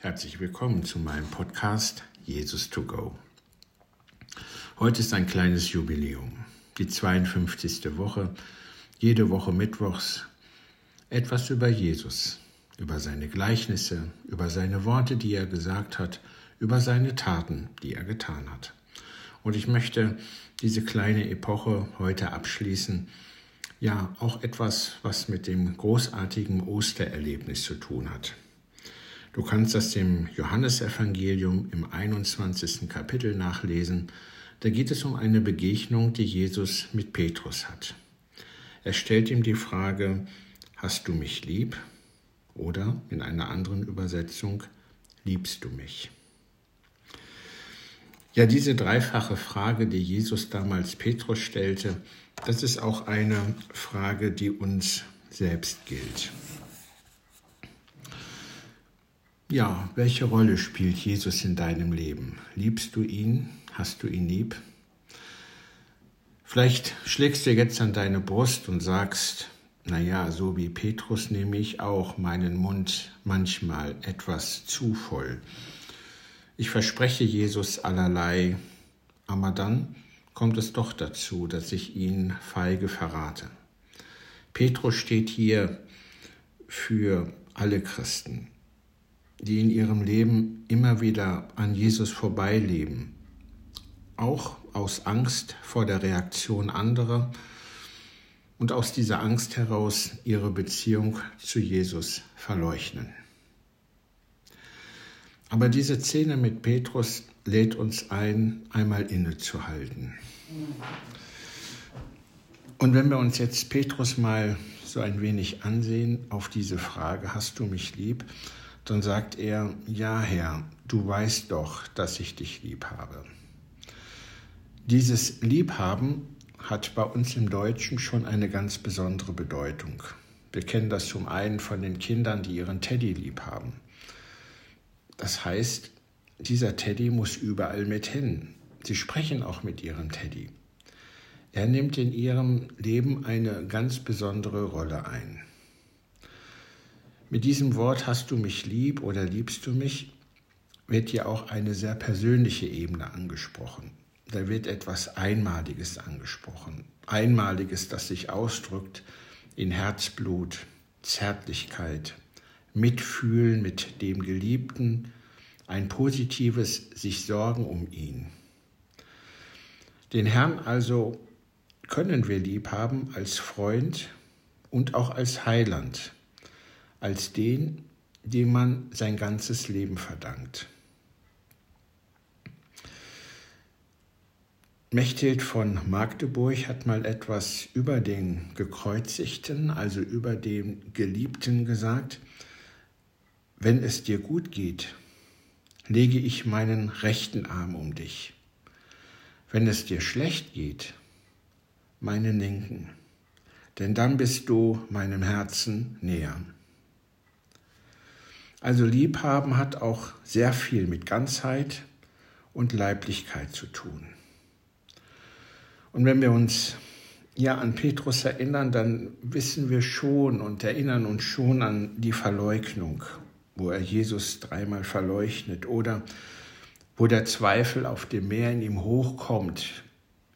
Herzlich willkommen zu meinem Podcast Jesus to Go. Heute ist ein kleines Jubiläum, die 52. Woche, jede Woche Mittwochs etwas über Jesus, über seine Gleichnisse, über seine Worte, die er gesagt hat, über seine Taten, die er getan hat. Und ich möchte diese kleine Epoche heute abschließen, ja auch etwas, was mit dem großartigen Ostererlebnis zu tun hat. Du kannst das im Johannesevangelium im 21. Kapitel nachlesen. Da geht es um eine Begegnung, die Jesus mit Petrus hat. Er stellt ihm die Frage, hast du mich lieb? Oder in einer anderen Übersetzung, liebst du mich? Ja, diese dreifache Frage, die Jesus damals Petrus stellte, das ist auch eine Frage, die uns selbst gilt. Ja, welche Rolle spielt Jesus in deinem Leben? Liebst du ihn? Hast du ihn lieb? Vielleicht schlägst du jetzt an deine Brust und sagst, naja, so wie Petrus nehme ich auch meinen Mund manchmal etwas zu voll. Ich verspreche Jesus allerlei, aber dann kommt es doch dazu, dass ich ihn feige verrate. Petrus steht hier für alle Christen die in ihrem Leben immer wieder an Jesus vorbeileben, auch aus Angst vor der Reaktion anderer und aus dieser Angst heraus ihre Beziehung zu Jesus verleuchten. Aber diese Szene mit Petrus lädt uns ein, einmal innezuhalten. Und wenn wir uns jetzt Petrus mal so ein wenig ansehen auf diese Frage, hast du mich lieb, dann sagt er, ja Herr, du weißt doch, dass ich dich lieb habe. Dieses Liebhaben hat bei uns im Deutschen schon eine ganz besondere Bedeutung. Wir kennen das zum einen von den Kindern, die ihren Teddy lieb haben. Das heißt, dieser Teddy muss überall mit hin. Sie sprechen auch mit ihrem Teddy. Er nimmt in ihrem Leben eine ganz besondere Rolle ein. Mit diesem Wort hast du mich lieb oder liebst du mich, wird hier auch eine sehr persönliche Ebene angesprochen. Da wird etwas Einmaliges angesprochen. Einmaliges, das sich ausdrückt in Herzblut, Zärtlichkeit, Mitfühlen mit dem Geliebten, ein positives sich Sorgen um ihn. Den Herrn also können wir lieb haben als Freund und auch als Heiland als den, dem man sein ganzes Leben verdankt. Mechthild von Magdeburg hat mal etwas über den Gekreuzigten, also über den Geliebten gesagt. Wenn es dir gut geht, lege ich meinen rechten Arm um dich. Wenn es dir schlecht geht, meinen linken, denn dann bist du meinem Herzen näher. Also Liebhaben hat auch sehr viel mit Ganzheit und Leiblichkeit zu tun. Und wenn wir uns ja an Petrus erinnern, dann wissen wir schon und erinnern uns schon an die Verleugnung, wo er Jesus dreimal verleugnet oder wo der Zweifel auf dem Meer in ihm hochkommt,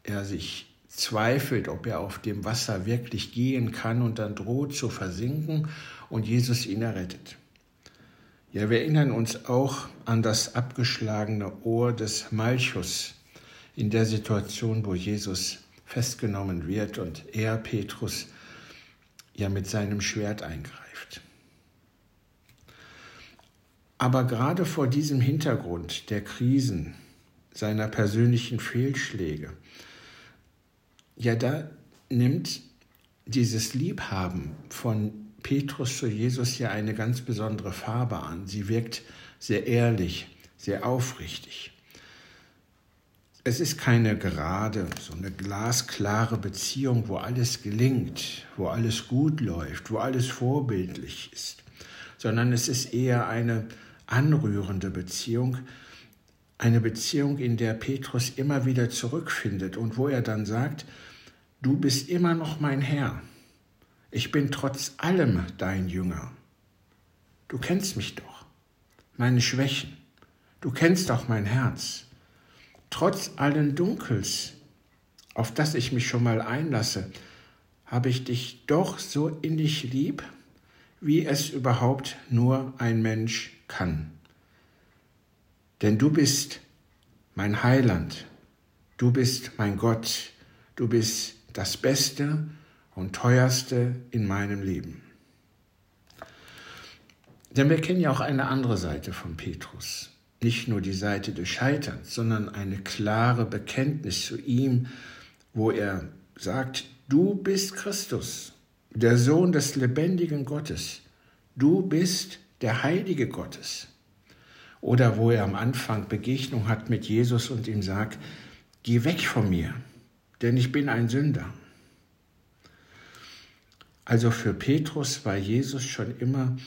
er sich zweifelt, ob er auf dem Wasser wirklich gehen kann und dann droht zu versinken und Jesus ihn errettet. Ja, wir erinnern uns auch an das abgeschlagene Ohr des Malchus in der Situation, wo Jesus festgenommen wird und er, Petrus, ja mit seinem Schwert eingreift. Aber gerade vor diesem Hintergrund der Krisen, seiner persönlichen Fehlschläge, ja, da nimmt dieses Liebhaben von Petrus zu Jesus ja eine ganz besondere Farbe an. Sie wirkt sehr ehrlich, sehr aufrichtig. Es ist keine gerade, so eine glasklare Beziehung, wo alles gelingt, wo alles gut läuft, wo alles vorbildlich ist, sondern es ist eher eine anrührende Beziehung, eine Beziehung, in der Petrus immer wieder zurückfindet und wo er dann sagt, du bist immer noch mein Herr, ich bin trotz allem dein Jünger. Du kennst mich doch. meine Schwächen. Du kennst auch mein Herz. Trotz allen Dunkels, auf das ich mich schon mal einlasse, habe ich dich doch so innig lieb, wie es überhaupt nur ein Mensch kann. Denn du bist mein Heiland, du bist mein Gott, du bist das Beste und Teuerste in meinem Leben. Denn wir kennen ja auch eine andere Seite von Petrus. Nicht nur die Seite des Scheiterns, sondern eine klare Bekenntnis zu ihm, wo er sagt, du bist Christus, der Sohn des lebendigen Gottes. Du bist der Heilige Gottes. Oder wo er am Anfang Begegnung hat mit Jesus und ihm sagt, geh weg von mir, denn ich bin ein Sünder. Also für Petrus war Jesus schon immer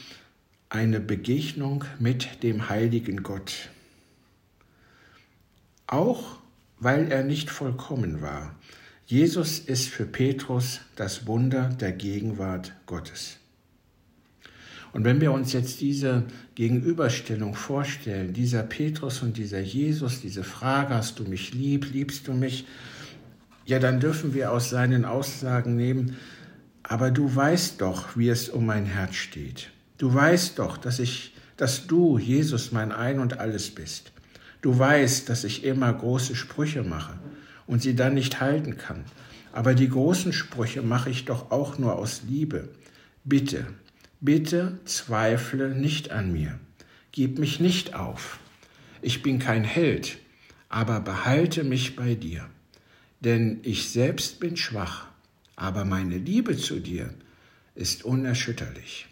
eine Begegnung mit dem heiligen Gott. Auch weil er nicht vollkommen war. Jesus ist für Petrus das Wunder der Gegenwart Gottes. Und wenn wir uns jetzt diese Gegenüberstellung vorstellen, dieser Petrus und dieser Jesus, diese Frage, hast du mich lieb, liebst du mich, ja, dann dürfen wir aus seinen Aussagen nehmen, aber du weißt doch, wie es um mein Herz steht. Du weißt doch, dass ich, dass du, Jesus, mein Ein und alles bist. Du weißt, dass ich immer große Sprüche mache und sie dann nicht halten kann. Aber die großen Sprüche mache ich doch auch nur aus Liebe. Bitte, bitte zweifle nicht an mir. Gib mich nicht auf. Ich bin kein Held, aber behalte mich bei dir. Denn ich selbst bin schwach, aber meine Liebe zu dir ist unerschütterlich.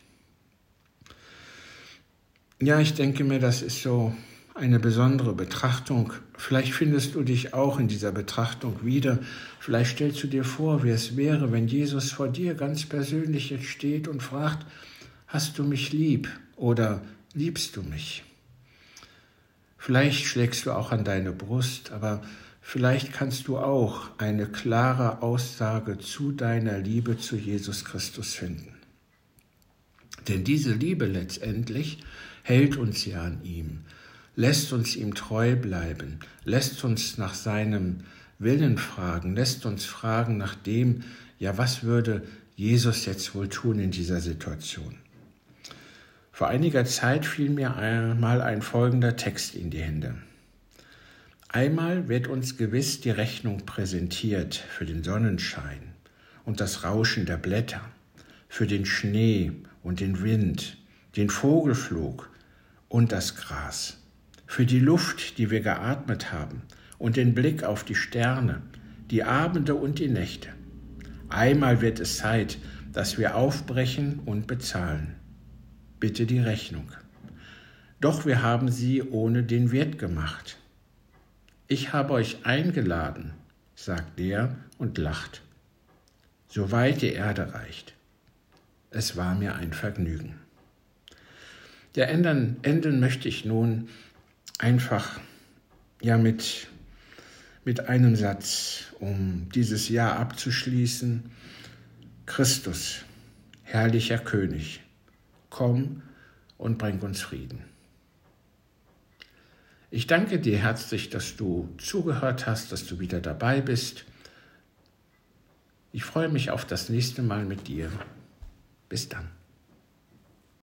Ja, ich denke mir, das ist so eine besondere Betrachtung. Vielleicht findest du dich auch in dieser Betrachtung wieder. Vielleicht stellst du dir vor, wie es wäre, wenn Jesus vor dir ganz persönlich jetzt steht und fragt, hast du mich lieb oder liebst du mich? Vielleicht schlägst du auch an deine Brust, aber vielleicht kannst du auch eine klare Aussage zu deiner Liebe zu Jesus Christus finden. Denn diese Liebe letztendlich hält uns ja an ihm, lässt uns ihm treu bleiben, lässt uns nach seinem Willen fragen, lässt uns fragen nach dem, ja, was würde Jesus jetzt wohl tun in dieser Situation? Vor einiger Zeit fiel mir einmal ein folgender Text in die Hände. Einmal wird uns gewiss die Rechnung präsentiert für den Sonnenschein und das Rauschen der Blätter, für den Schnee und den Wind, den Vogelflug und das Gras, für die Luft, die wir geatmet haben und den Blick auf die Sterne, die Abende und die Nächte. Einmal wird es Zeit, dass wir aufbrechen und bezahlen. Bitte die Rechnung. Doch wir haben sie ohne den Wert gemacht. Ich habe euch eingeladen, sagt er und lacht. Soweit die Erde reicht. Es war mir ein Vergnügen. Ja, ändern, enden möchte ich nun einfach ja mit, mit einem Satz, um dieses Jahr abzuschließen. Christus, herrlicher König, komm und bring uns Frieden. Ich danke dir herzlich, dass du zugehört hast, dass du wieder dabei bist. Ich freue mich auf das nächste Mal mit dir. Bis dann.